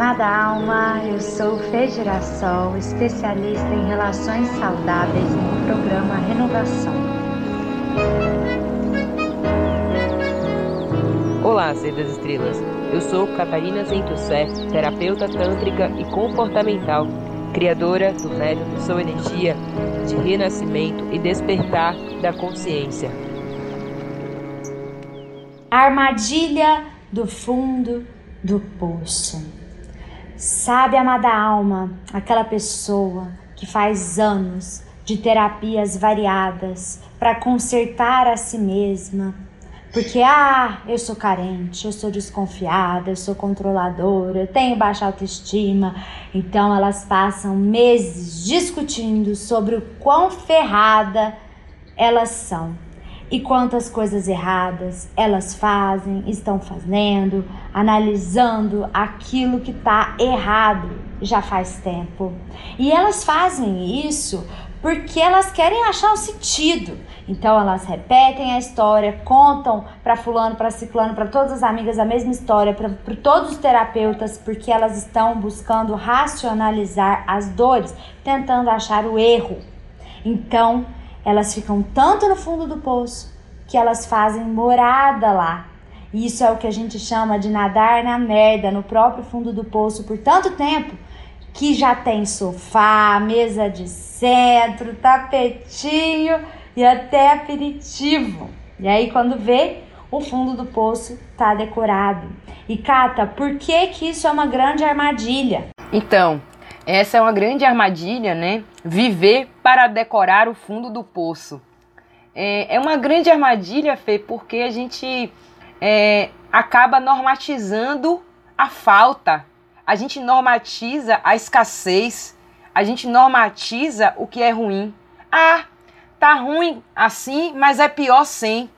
Amada alma, eu sou Fê Girassol, especialista em relações saudáveis no programa Renovação. Olá, ser das estrelas. Eu sou Catarina Zentussé, terapeuta tântrica e comportamental, criadora do método Sou Energia de renascimento e despertar da consciência. Armadilha do fundo do poço. Sabe, amada alma, aquela pessoa que faz anos de terapias variadas para consertar a si mesma, porque ah, eu sou carente, eu sou desconfiada, eu sou controladora, eu tenho baixa autoestima. Então elas passam meses discutindo sobre o quão ferrada elas são e quantas coisas erradas elas fazem, estão fazendo, analisando aquilo que está errado já faz tempo. E elas fazem isso porque elas querem achar um sentido. Então elas repetem a história, contam para fulano, para ciclano, para todas as amigas a mesma história, para todos os terapeutas, porque elas estão buscando racionalizar as dores, tentando achar o erro. Então, elas ficam tanto no fundo do poço que elas fazem morada lá. Isso é o que a gente chama de nadar na merda, no próprio fundo do poço por tanto tempo que já tem sofá, mesa de centro, tapetinho e até aperitivo. E aí quando vê, o fundo do poço tá decorado. E Cata, por que que isso é uma grande armadilha? Então, essa é uma grande armadilha, né? Viver para decorar o fundo do poço. É, é uma grande armadilha, Fê, porque a gente é, acaba normatizando a falta, a gente normatiza a escassez, a gente normatiza o que é ruim. Ah, tá ruim assim, mas é pior sem.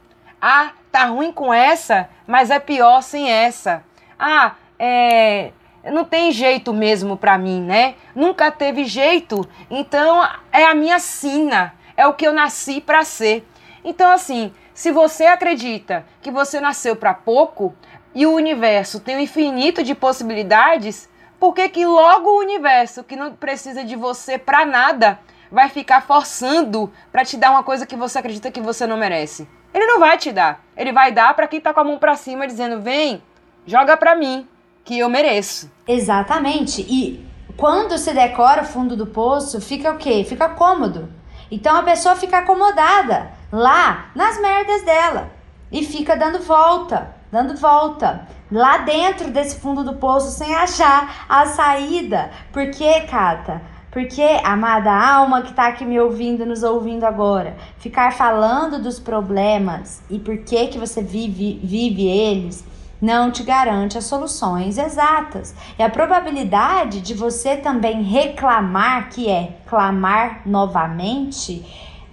Ah, tá ruim com essa, mas é pior sem essa. Ah, é, não tem jeito mesmo para mim, né? Nunca teve jeito, então é a minha sina, é o que eu nasci para ser. Então assim, se você acredita que você nasceu para pouco e o universo tem um infinito de possibilidades, por que que logo o universo que não precisa de você para nada vai ficar forçando para te dar uma coisa que você acredita que você não merece? Ele não vai te dar. Ele vai dar para quem tá com a mão para cima dizendo: "Vem, joga para mim" que eu mereço. Exatamente. E quando se decora o fundo do poço, fica o quê? Fica cômodo. Então a pessoa fica acomodada lá nas merdas dela e fica dando volta, dando volta lá dentro desse fundo do poço sem achar a saída. Por quê, Cata? Porque, amada alma que está aqui me ouvindo, nos ouvindo agora, ficar falando dos problemas e por que que você vive, vive eles não te garante as soluções exatas. E a probabilidade de você também reclamar, que é clamar novamente,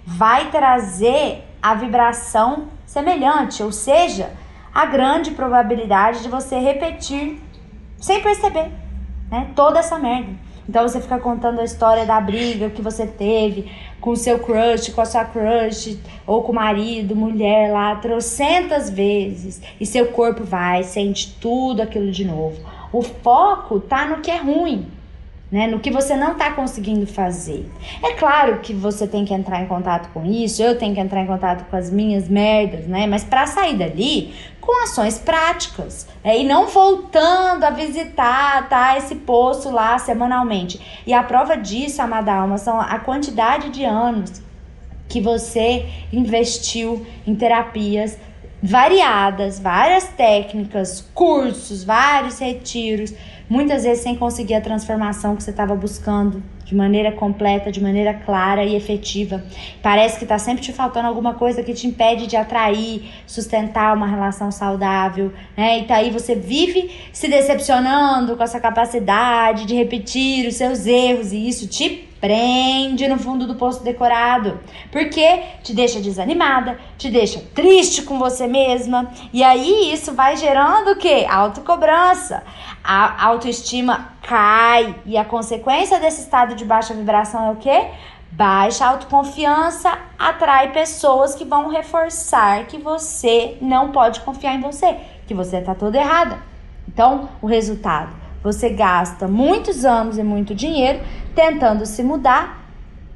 vai trazer a vibração semelhante, ou seja, a grande probabilidade de você repetir sem perceber, né? Toda essa merda. Então você fica contando a história da briga que você teve com o seu crush, com a sua crush, ou com o marido, mulher lá, trocentas vezes. E seu corpo vai, sente tudo aquilo de novo. O foco tá no que é ruim né? No que você não está conseguindo fazer. É claro que você tem que entrar em contato com isso, eu tenho que entrar em contato com as minhas merdas, né? Mas para sair dali com ações práticas né? e não voltando a visitar, tá? Esse poço lá semanalmente. E a prova disso, amada alma, são a quantidade de anos que você investiu em terapias variadas, várias técnicas, cursos, vários retiros muitas vezes sem conseguir a transformação que você estava buscando de maneira completa, de maneira clara e efetiva. Parece que está sempre te faltando alguma coisa que te impede de atrair, sustentar uma relação saudável, né? E tá aí você vive se decepcionando com essa capacidade de repetir os seus erros e isso te prende no fundo do poço decorado, porque te deixa desanimada, te deixa triste com você mesma, e aí isso vai gerando o que? Autocobrança. A autoestima cai e a consequência desse estado de baixa vibração é o que? Baixa autoconfiança atrai pessoas que vão reforçar que você não pode confiar em você, que você tá toda errada. Então, o resultado você gasta muitos anos e muito dinheiro tentando se mudar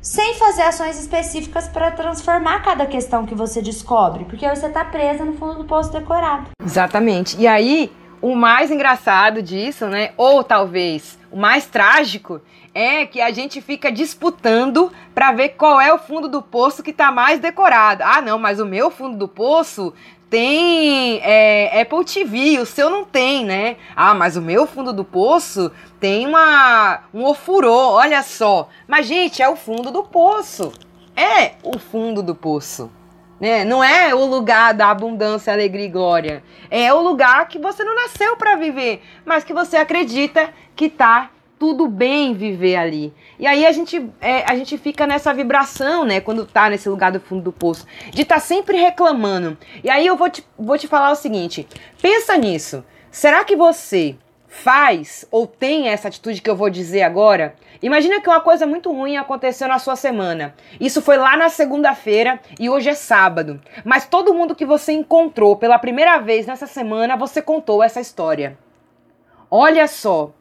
sem fazer ações específicas para transformar cada questão que você descobre, porque você está presa no fundo do poço decorado. Exatamente. E aí, o mais engraçado disso, né, ou talvez o mais trágico, é que a gente fica disputando para ver qual é o fundo do poço que está mais decorado. Ah, não, mas o meu fundo do poço tem é, Apple TV, o seu não tem, né? Ah, mas o meu fundo do poço tem uma um ofurô, olha só. Mas gente, é o fundo do poço. É o fundo do poço. Né? Não é o lugar da abundância, alegria e glória. É o lugar que você não nasceu para viver, mas que você acredita que tá tudo bem viver ali. E aí a gente, é, a gente fica nessa vibração, né, quando tá nesse lugar do fundo do poço, de estar tá sempre reclamando. E aí eu vou te, vou te falar o seguinte: pensa nisso. Será que você faz ou tem essa atitude que eu vou dizer agora? Imagina que uma coisa muito ruim aconteceu na sua semana. Isso foi lá na segunda-feira e hoje é sábado. Mas todo mundo que você encontrou pela primeira vez nessa semana, você contou essa história. Olha só,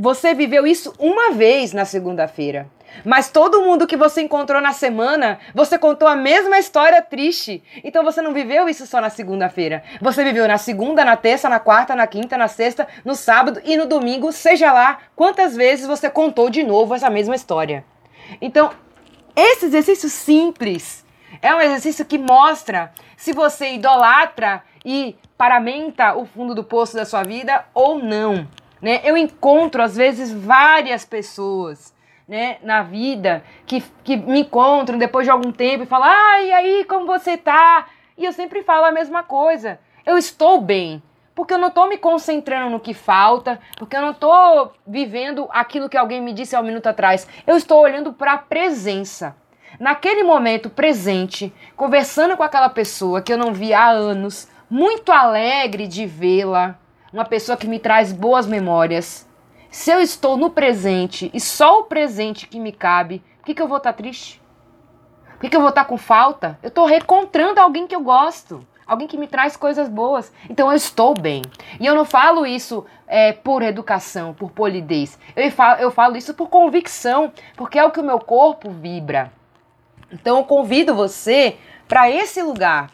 você viveu isso uma vez na segunda-feira. Mas todo mundo que você encontrou na semana, você contou a mesma história triste. Então você não viveu isso só na segunda-feira. Você viveu na segunda, na terça, na quarta, na quinta, na sexta, no sábado e no domingo, seja lá quantas vezes você contou de novo essa mesma história. Então, esse exercício simples é um exercício que mostra se você idolatra e paramenta o fundo do poço da sua vida ou não. Né? Eu encontro, às vezes, várias pessoas né, na vida que, que me encontram depois de algum tempo e falam: Ah, e aí, como você tá? E eu sempre falo a mesma coisa. Eu estou bem. Porque eu não estou me concentrando no que falta, porque eu não estou vivendo aquilo que alguém me disse há um minuto atrás. Eu estou olhando para a presença. Naquele momento presente, conversando com aquela pessoa que eu não vi há anos, muito alegre de vê-la, uma pessoa que me traz boas memórias. Se eu estou no presente e só o presente que me cabe, por que, que eu vou estar tá triste? Por que, que eu vou estar tá com falta? Eu estou reencontrando alguém que eu gosto, alguém que me traz coisas boas. Então eu estou bem. E eu não falo isso é, por educação, por polidez. Eu falo, eu falo isso por convicção, porque é o que o meu corpo vibra. Então eu convido você para esse lugar.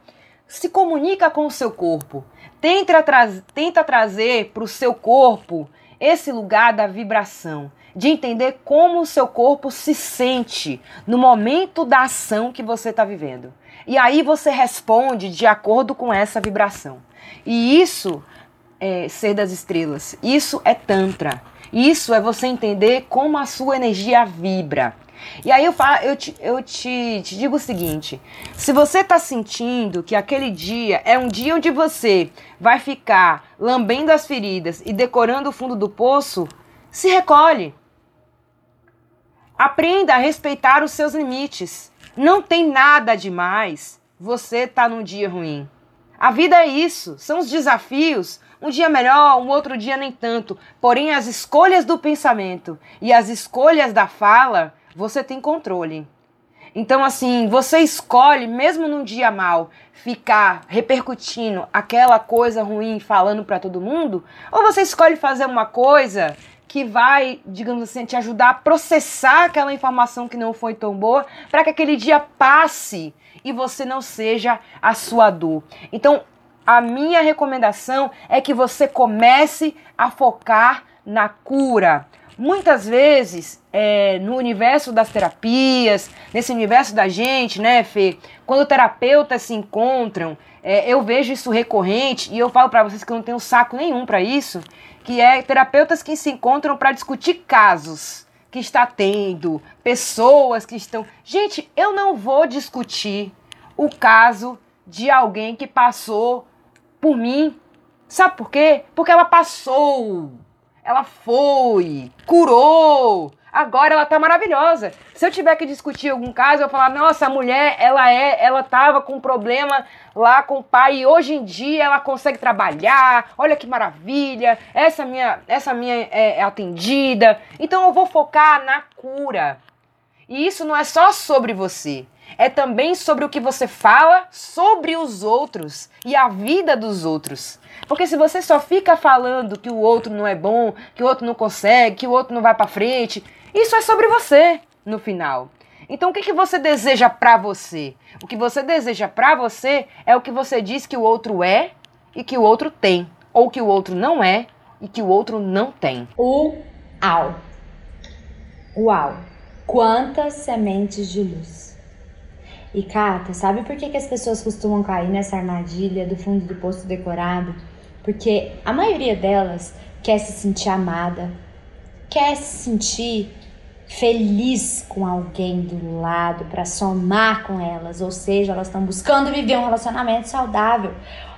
Se comunica com o seu corpo. Tenta, tra tenta trazer para o seu corpo esse lugar da vibração, de entender como o seu corpo se sente no momento da ação que você está vivendo. E aí você responde de acordo com essa vibração. E isso é ser das estrelas. Isso é Tantra. Isso é você entender como a sua energia vibra. E aí eu, falo, eu, te, eu te, te digo o seguinte: se você está sentindo que aquele dia é um dia onde você vai ficar lambendo as feridas e decorando o fundo do poço, se recolhe. Aprenda a respeitar os seus limites. Não tem nada demais você tá num dia ruim. A vida é isso, são os desafios. Um dia melhor, um outro dia nem tanto. Porém, as escolhas do pensamento e as escolhas da fala você tem controle. Então, assim, você escolhe, mesmo num dia mal, ficar repercutindo aquela coisa ruim falando para todo mundo, ou você escolhe fazer uma coisa que vai, digamos assim, te ajudar a processar aquela informação que não foi tão boa, para que aquele dia passe e você não seja a sua dor. Então, a minha recomendação é que você comece a focar na cura. Muitas vezes, é, no universo das terapias, nesse universo da gente, né, Fê? Quando terapeutas se encontram, é, eu vejo isso recorrente e eu falo para vocês que eu não tenho saco nenhum para isso, que é terapeutas que se encontram para discutir casos que está tendo, pessoas que estão. Gente, eu não vou discutir o caso de alguém que passou por mim. Sabe por quê? Porque ela passou ela foi, curou, agora ela tá maravilhosa. Se eu tiver que discutir algum caso, eu falar, nossa, a mulher, ela é, ela tava com um problema lá com o pai e hoje em dia ela consegue trabalhar. Olha que maravilha. Essa minha, essa minha é, é atendida. Então eu vou focar na cura. E isso não é só sobre você. É também sobre o que você fala sobre os outros e a vida dos outros. Porque se você só fica falando que o outro não é bom, que o outro não consegue, que o outro não vai para frente, isso é sobre você no final. Então o que, que você deseja para você? O que você deseja para você é o que você diz que o outro é e que o outro tem, ou que o outro não é e que o outro não tem. Uau! Uau! Quantas sementes de luz! E Cata, sabe por que, que as pessoas costumam cair nessa armadilha do fundo do poço decorado? Porque a maioria delas quer se sentir amada, quer se sentir feliz com alguém do lado para somar com elas, ou seja, elas estão buscando viver um relacionamento saudável,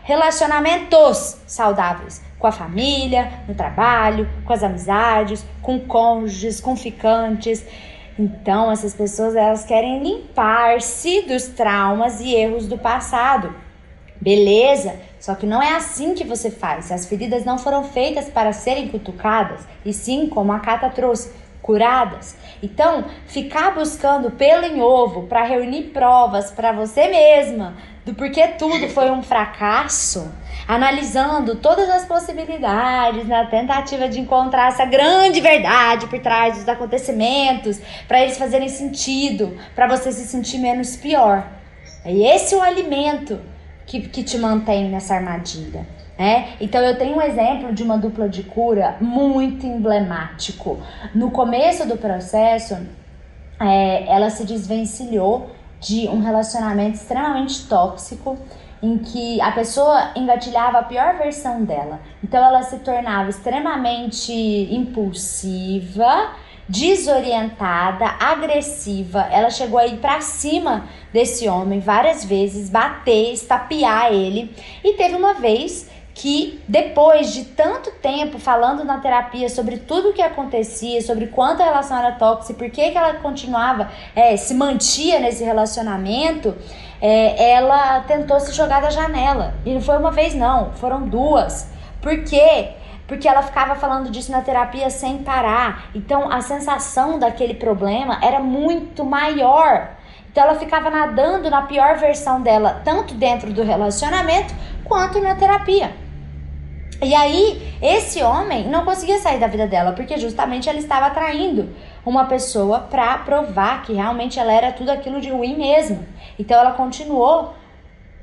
relacionamentos saudáveis com a família, no trabalho, com as amizades, com cônjuges, com ficantes. Então, essas pessoas elas querem limpar-se dos traumas e erros do passado. Beleza? Só que não é assim que você faz. As feridas não foram feitas para serem cutucadas, e sim, como a Cata trouxe, curadas. Então, ficar buscando pelo em ovo para reunir provas para você mesma do porquê tudo foi um fracasso, analisando todas as possibilidades na tentativa de encontrar essa grande verdade por trás dos acontecimentos, para eles fazerem sentido, para você se sentir menos pior. E esse é o alimento que, que te mantém nessa armadilha. É? Então eu tenho um exemplo de uma dupla de cura muito emblemático. No começo do processo, é, ela se desvencilhou de um relacionamento extremamente tóxico em que a pessoa engatilhava a pior versão dela. Então ela se tornava extremamente impulsiva, desorientada, agressiva. Ela chegou a ir para cima desse homem várias vezes, bater, estapear ele. E teve uma vez que depois de tanto tempo falando na terapia sobre tudo o que acontecia, sobre quanto a relação era tóxica, por que, que ela continuava, é, se mantia nesse relacionamento, é, ela tentou se jogar da janela. E não foi uma vez, não, foram duas. Por quê? Porque ela ficava falando disso na terapia sem parar. Então a sensação daquele problema era muito maior. Então ela ficava nadando na pior versão dela, tanto dentro do relacionamento quanto na terapia. E aí, esse homem não conseguia sair da vida dela, porque justamente ela estava atraindo uma pessoa para provar que realmente ela era tudo aquilo de ruim mesmo. Então ela continuou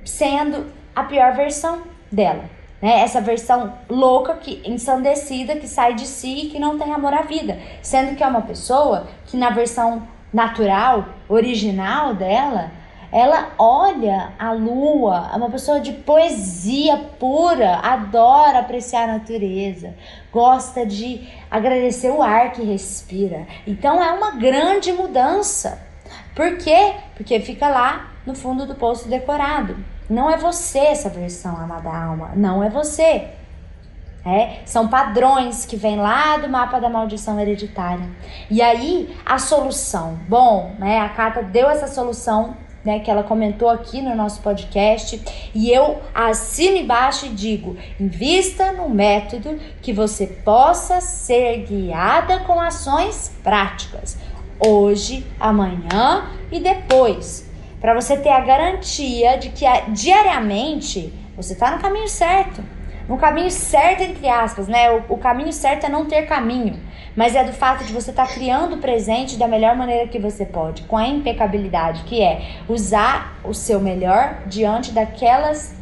sendo a pior versão dela. Né? Essa versão louca, que ensandecida, que sai de si e que não tem amor à vida. Sendo que é uma pessoa que na versão natural, original dela, ela olha a lua, é uma pessoa de poesia pura, adora apreciar a natureza, gosta de agradecer o ar que respira. Então é uma grande mudança. Por quê? Porque fica lá no fundo do poço decorado. Não é você essa versão, amada alma. Não é você. É, são padrões que vêm lá do mapa da maldição hereditária. E aí, a solução. Bom, né, a carta deu essa solução né, que ela comentou aqui no nosso podcast, e eu assino embaixo e digo: invista no método que você possa ser guiada com ações práticas, hoje, amanhã e depois, para você ter a garantia de que diariamente você está no caminho certo. No caminho certo, entre aspas, né? O, o caminho certo é não ter caminho mas é do fato de você estar tá criando o presente da melhor maneira que você pode, com a impecabilidade, que é usar o seu melhor diante daquelas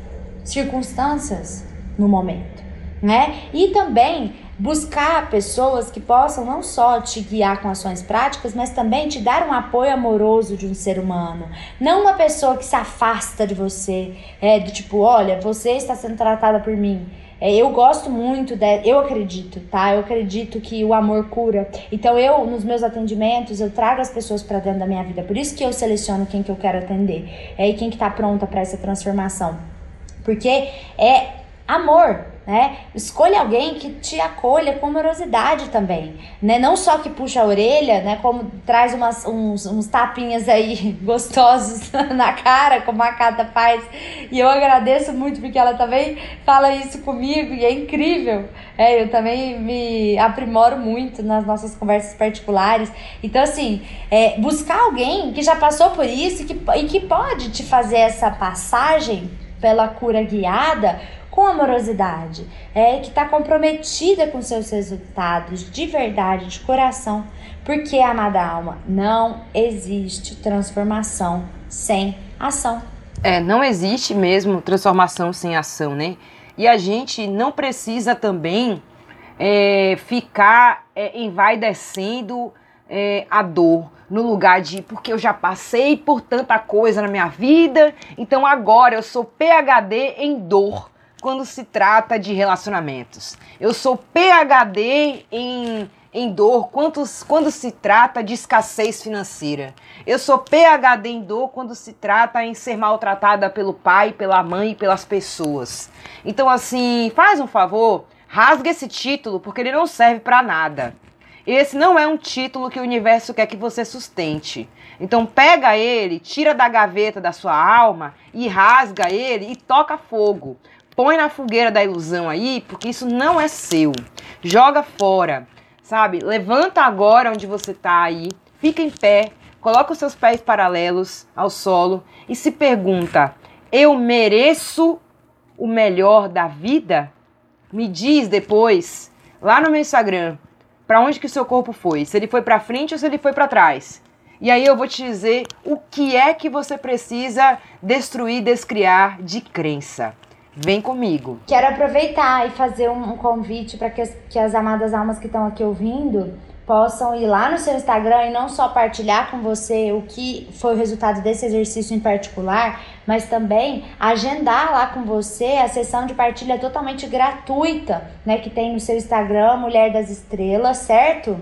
circunstâncias no momento, né? E também buscar pessoas que possam não só te guiar com ações práticas, mas também te dar um apoio amoroso de um ser humano. Não uma pessoa que se afasta de você, é do tipo, olha, você está sendo tratada por mim. É, eu gosto muito, de, eu acredito, tá? Eu acredito que o amor cura. Então eu, nos meus atendimentos, eu trago as pessoas para dentro da minha vida. Por isso que eu seleciono quem que eu quero atender. É, e quem que tá pronta para essa transformação. Porque é amor, né? Escolha alguém que te acolha com amorosidade também, né? Não só que puxa a orelha, né? Como traz umas, uns, uns tapinhas aí gostosos na cara, como a Cata faz. E eu agradeço muito porque ela também fala isso comigo e é incrível. É, eu também me aprimoro muito nas nossas conversas particulares. Então, assim, é, buscar alguém que já passou por isso e que, e que pode te fazer essa passagem pela cura guiada com amorosidade, é que está comprometida com seus resultados de verdade, de coração, porque amada alma, não existe transformação sem ação. É, não existe mesmo transformação sem ação, né? E a gente não precisa também é, ficar é, envaidecendo é, a dor no lugar de porque eu já passei por tanta coisa na minha vida, então agora eu sou PhD em dor quando se trata de relacionamentos. Eu sou PhD em, em dor quando, quando se trata de escassez financeira. Eu sou PhD em dor quando se trata em ser maltratada pelo pai, pela mãe e pelas pessoas. Então, assim, faz um favor, rasga esse título porque ele não serve para nada. Esse não é um título que o universo quer que você sustente. Então pega ele, tira da gaveta da sua alma e rasga ele e toca fogo põe na fogueira da ilusão aí, porque isso não é seu. Joga fora, sabe? Levanta agora onde você tá aí, fica em pé, coloca os seus pés paralelos ao solo e se pergunta: eu mereço o melhor da vida? Me diz depois, lá no meu Instagram, para onde que o seu corpo foi? Se ele foi para frente ou se ele foi para trás? E aí eu vou te dizer o que é que você precisa destruir, descriar de crença. Vem comigo. Quero aproveitar e fazer um, convite para que, que as amadas almas que estão aqui ouvindo possam ir lá no seu Instagram e não só partilhar com você o que foi o resultado desse exercício em particular, mas também agendar lá com você a sessão de partilha totalmente gratuita, né, que tem no seu Instagram, Mulher das Estrelas, certo?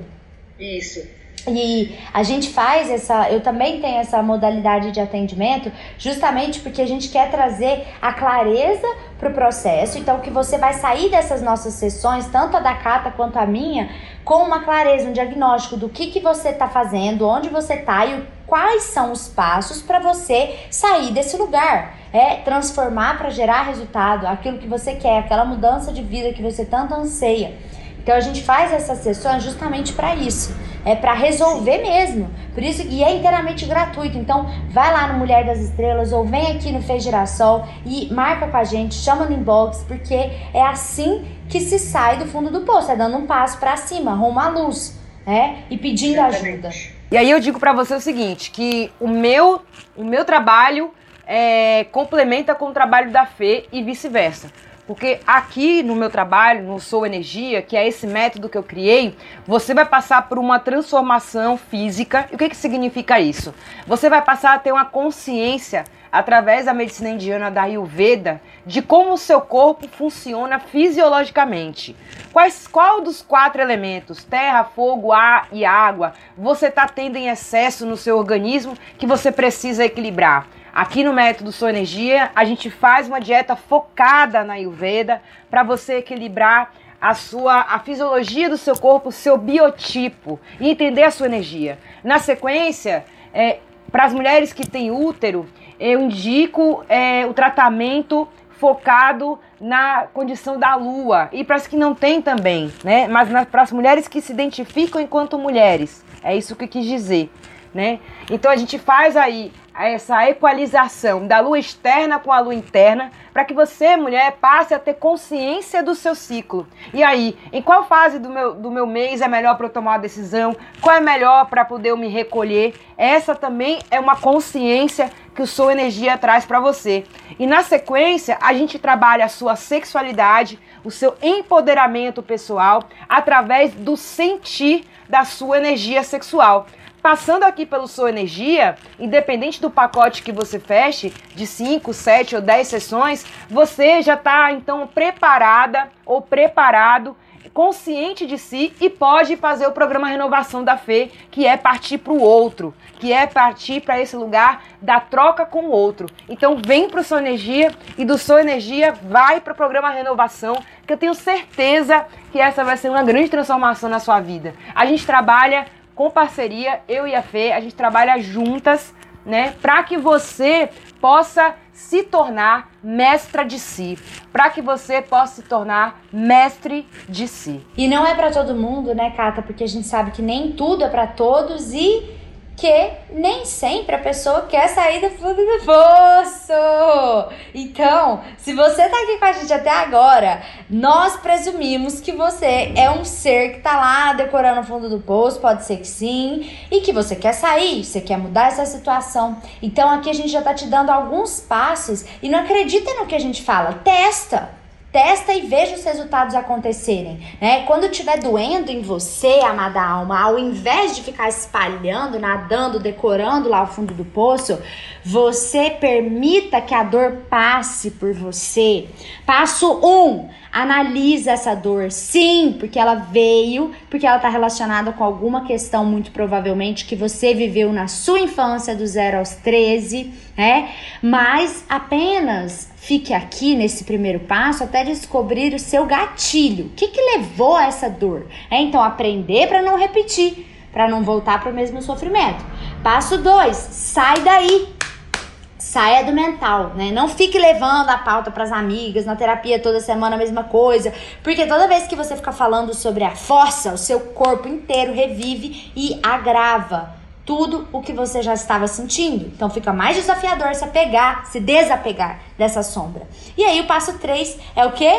Isso. E a gente faz essa, eu também tenho essa modalidade de atendimento, justamente porque a gente quer trazer a clareza para o processo. Então, que você vai sair dessas nossas sessões, tanto a da Cata quanto a minha, com uma clareza, um diagnóstico do que, que você está fazendo, onde você está e quais são os passos para você sair desse lugar. É transformar para gerar resultado, aquilo que você quer, aquela mudança de vida que você tanto anseia. Então a gente faz essas sessões justamente para isso, é para resolver mesmo. Por isso e é inteiramente gratuito. Então vai lá no Mulher das Estrelas ou vem aqui no Fez Girassol e marca com a gente, chama no inbox, porque é assim que se sai do fundo do poço, é dando um passo para cima, rumo à luz, né? E pedindo ajuda. E aí eu digo para você o seguinte, que o meu o meu trabalho é, complementa com o trabalho da Fê e vice-versa. Porque aqui no meu trabalho, no Sou Energia, que é esse método que eu criei, você vai passar por uma transformação física. E o que, que significa isso? Você vai passar a ter uma consciência através da medicina indiana da Ayurveda de como o seu corpo funciona fisiologicamente. Quais, qual dos quatro elementos, terra, fogo, ar e água, você está tendo em excesso no seu organismo que você precisa equilibrar? Aqui no Método Sua Energia, a gente faz uma dieta focada na Ayurveda para você equilibrar a sua a fisiologia do seu corpo, o seu biotipo e entender a sua energia. Na sequência, é, para as mulheres que têm útero, eu indico é, o tratamento focado na condição da lua e para as que não têm também, né? Mas para as mulheres que se identificam enquanto mulheres, é isso que eu quis dizer, né? Então a gente faz aí essa equalização da lua externa com a lua interna, para que você, mulher, passe a ter consciência do seu ciclo. E aí, em qual fase do meu, do meu mês é melhor para eu tomar uma decisão? Qual é melhor para poder eu me recolher? Essa também é uma consciência que o Sou Energia traz para você. E na sequência, a gente trabalha a sua sexualidade, o seu empoderamento pessoal através do sentir da sua energia sexual. Passando aqui pelo sua energia, independente do pacote que você feche, de 5, 7 ou 10 sessões, você já está então preparada ou preparado consciente de si e pode fazer o programa Renovação da Fé, que é partir para o outro, que é partir para esse lugar da troca com o outro. Então vem para o Sua Energia e do Sua Energia vai para o programa Renovação, que eu tenho certeza que essa vai ser uma grande transformação na sua vida. A gente trabalha com parceria, eu e a Fê, a gente trabalha juntas, né, para que você possa se tornar mestra de si, para que você possa se tornar mestre de si. E não é para todo mundo, né, Cata? Porque a gente sabe que nem tudo é para todos e que nem sempre a pessoa quer sair do fundo do poço. Então, se você tá aqui com a gente até agora, nós presumimos que você é um ser que tá lá decorando o fundo do poço, pode ser que sim, e que você quer sair, você quer mudar essa situação. Então, aqui a gente já tá te dando alguns passos e não acredita no que a gente fala, testa. Testa e veja os resultados acontecerem, né? Quando estiver doendo em você, amada alma, ao invés de ficar espalhando, nadando, decorando lá o fundo do poço, você permita que a dor passe por você. Passo 1, um, analisa essa dor. Sim, porque ela veio, porque ela está relacionada com alguma questão, muito provavelmente, que você viveu na sua infância, do 0 aos 13, né? Mas apenas fique aqui nesse primeiro passo até descobrir o seu gatilho. O que, que levou a essa dor? É então aprender para não repetir, para não voltar para o mesmo sofrimento. Passo 2, sai daí. Saia do mental, né? Não fique levando a pauta para as amigas, na terapia toda semana a mesma coisa, porque toda vez que você fica falando sobre a força, o seu corpo inteiro revive e agrava tudo o que você já estava sentindo. Então fica mais desafiador se apegar, se desapegar dessa sombra. E aí o passo 3 é o que?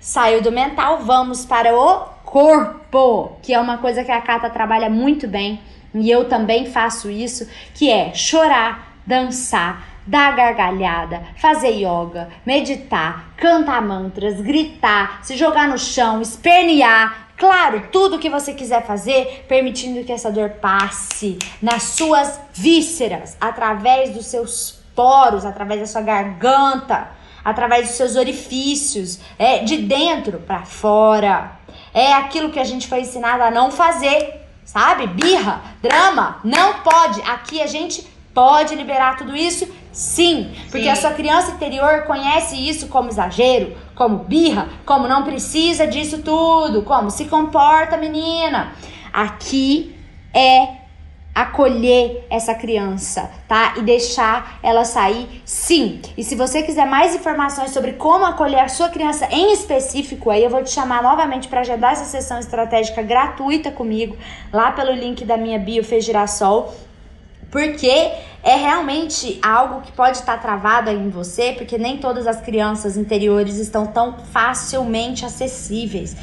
Saiu do mental, vamos para o corpo, que é uma coisa que a Kata trabalha muito bem, e eu também faço isso, que é chorar, dançar, dar gargalhada, fazer yoga, meditar, cantar mantras, gritar, se jogar no chão, espernear, Claro, tudo que você quiser fazer, permitindo que essa dor passe nas suas vísceras, através dos seus poros, através da sua garganta, através dos seus orifícios, é de dentro para fora. É aquilo que a gente foi ensinado a não fazer, sabe? Birra, drama, não pode. Aqui a gente pode liberar tudo isso Sim, porque Sim. a sua criança interior conhece isso como exagero, como birra, como não precisa disso tudo, como se comporta, menina. Aqui é acolher essa criança, tá? E deixar ela sair, sim. E se você quiser mais informações sobre como acolher a sua criança em específico, aí eu vou te chamar novamente para agendar essa sessão estratégica gratuita comigo, lá pelo link da minha bio Fez Girassol porque é realmente algo que pode estar travado em você, porque nem todas as crianças interiores estão tão facilmente acessíveis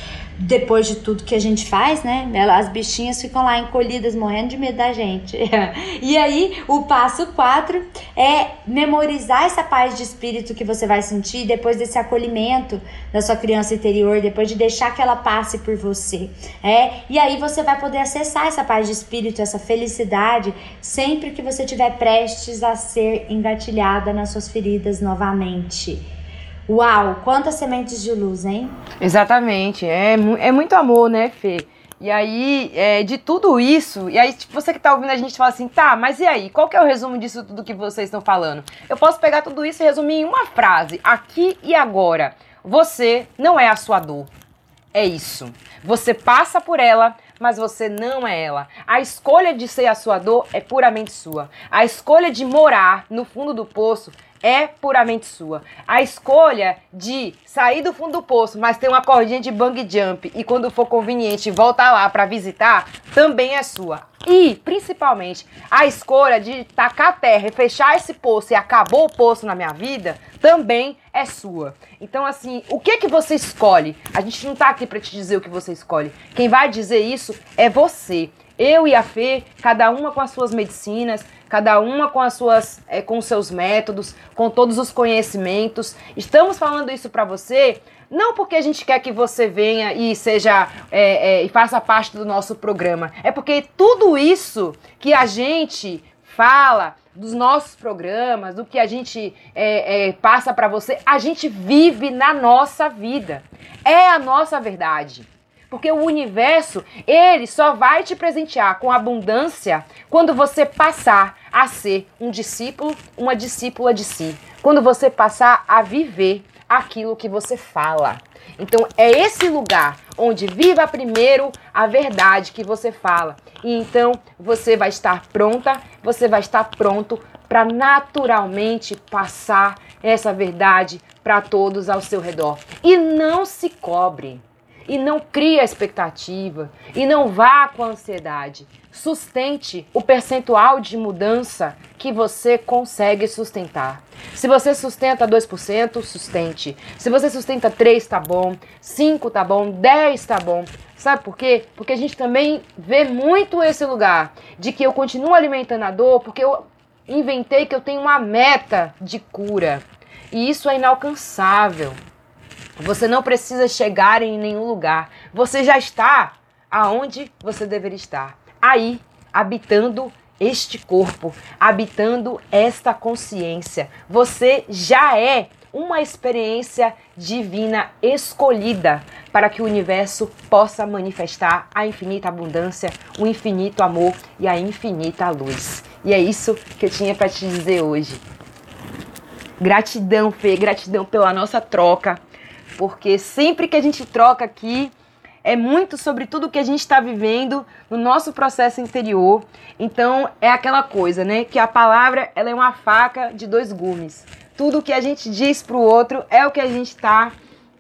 depois de tudo que a gente faz, né? As bichinhas ficam lá encolhidas, morrendo de medo da gente. e aí, o passo 4 é memorizar essa paz de espírito que você vai sentir depois desse acolhimento da sua criança interior, depois de deixar que ela passe por você. É, e aí você vai poder acessar essa paz de espírito, essa felicidade, sempre que você estiver prestes a ser engatilhada nas suas feridas novamente. Uau, quantas sementes de luz, hein? Exatamente, é, é muito amor, né, Fê? E aí, é, de tudo isso, e aí tipo, você que tá ouvindo a gente fala assim, tá, mas e aí, qual que é o resumo disso tudo que vocês estão falando? Eu posso pegar tudo isso e resumir em uma frase, aqui e agora. Você não é a sua dor. É isso. Você passa por ela, mas você não é ela. A escolha de ser a sua dor é puramente sua. A escolha de morar no fundo do poço é puramente sua. A escolha de sair do fundo do poço, mas ter uma cordinha de bang jump e quando for conveniente voltar lá para visitar, também é sua. E, principalmente, a escolha de tacar terra e fechar esse poço e acabou o poço na minha vida, também é sua. Então, assim, o que que você escolhe? A gente não tá aqui para te dizer o que você escolhe. Quem vai dizer isso é você. Eu e a Fê, cada uma com as suas medicinas, cada uma com as suas, é, com seus métodos, com todos os conhecimentos. Estamos falando isso para você não porque a gente quer que você venha e seja é, é, e faça parte do nosso programa. É porque tudo isso que a gente fala dos nossos programas, do que a gente é, passa para você, a gente vive na nossa vida. É a nossa verdade. Porque o universo, ele só vai te presentear com abundância quando você passar a ser um discípulo, uma discípula de si. Quando você passar a viver aquilo que você fala. Então é esse lugar onde viva primeiro a verdade que você fala. E então você vai estar pronta, você vai estar pronto para naturalmente passar essa verdade para todos ao seu redor. E não se cobre. E não crie a expectativa. E não vá com a ansiedade. Sustente o percentual de mudança que você consegue sustentar. Se você sustenta 2%, sustente. Se você sustenta 3, tá bom. 5 tá bom. 10 tá bom. Sabe por quê? Porque a gente também vê muito esse lugar de que eu continuo alimentando a dor porque eu inventei que eu tenho uma meta de cura. E isso é inalcançável. Você não precisa chegar em nenhum lugar. Você já está aonde você deveria estar. Aí, habitando este corpo, habitando esta consciência. Você já é uma experiência divina escolhida para que o universo possa manifestar a infinita abundância, o infinito amor e a infinita luz. E é isso que eu tinha para te dizer hoje. Gratidão, Fê, gratidão pela nossa troca, porque sempre que a gente troca aqui, é muito sobre tudo que a gente está vivendo no nosso processo interior. Então é aquela coisa, né? Que a palavra ela é uma faca de dois gumes. Tudo que a gente diz para o outro é o que a gente está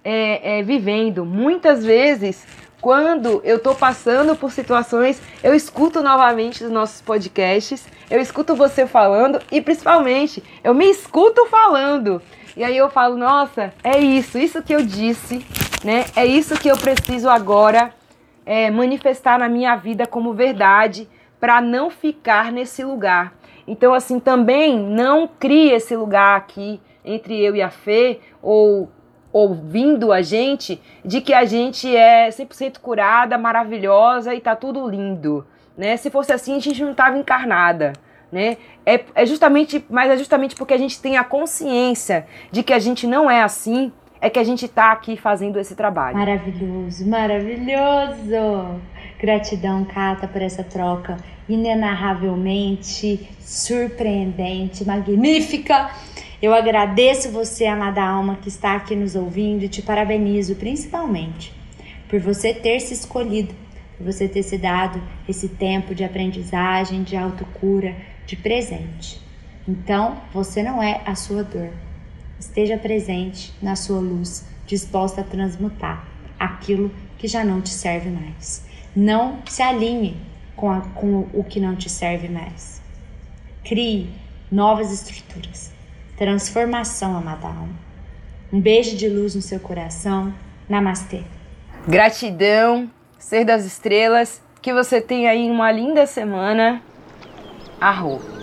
é, é, vivendo. Muitas vezes, quando eu estou passando por situações, eu escuto novamente os nossos podcasts, eu escuto você falando e principalmente eu me escuto falando. E aí eu falo, nossa, é isso, isso que eu disse né? É isso que eu preciso agora é, manifestar na minha vida como verdade para não ficar nesse lugar. Então, assim, também não crie esse lugar aqui entre eu e a Fê, ou ouvindo a gente, de que a gente é 100% curada, maravilhosa e tá tudo lindo, né? Se fosse assim, a gente não tava encarnada, né? É, é justamente, mas é justamente porque a gente tem a consciência de que a gente não é assim, é que a gente está aqui fazendo esse trabalho. Maravilhoso, maravilhoso! Gratidão, Cata, por essa troca inenarravelmente surpreendente, magnífica. Eu agradeço você, amada alma, que está aqui nos ouvindo e te parabenizo principalmente por você ter se escolhido, por você ter se dado esse tempo de aprendizagem, de autocura, de presente. Então, você não é a sua dor. Esteja presente na sua luz, disposta a transmutar aquilo que já não te serve mais. Não se alinhe com, a, com o que não te serve mais. Crie novas estruturas. Transformação, amada alma. Um beijo de luz no seu coração. Namastê. Gratidão, ser das estrelas. Que você tenha aí uma linda semana. Arro.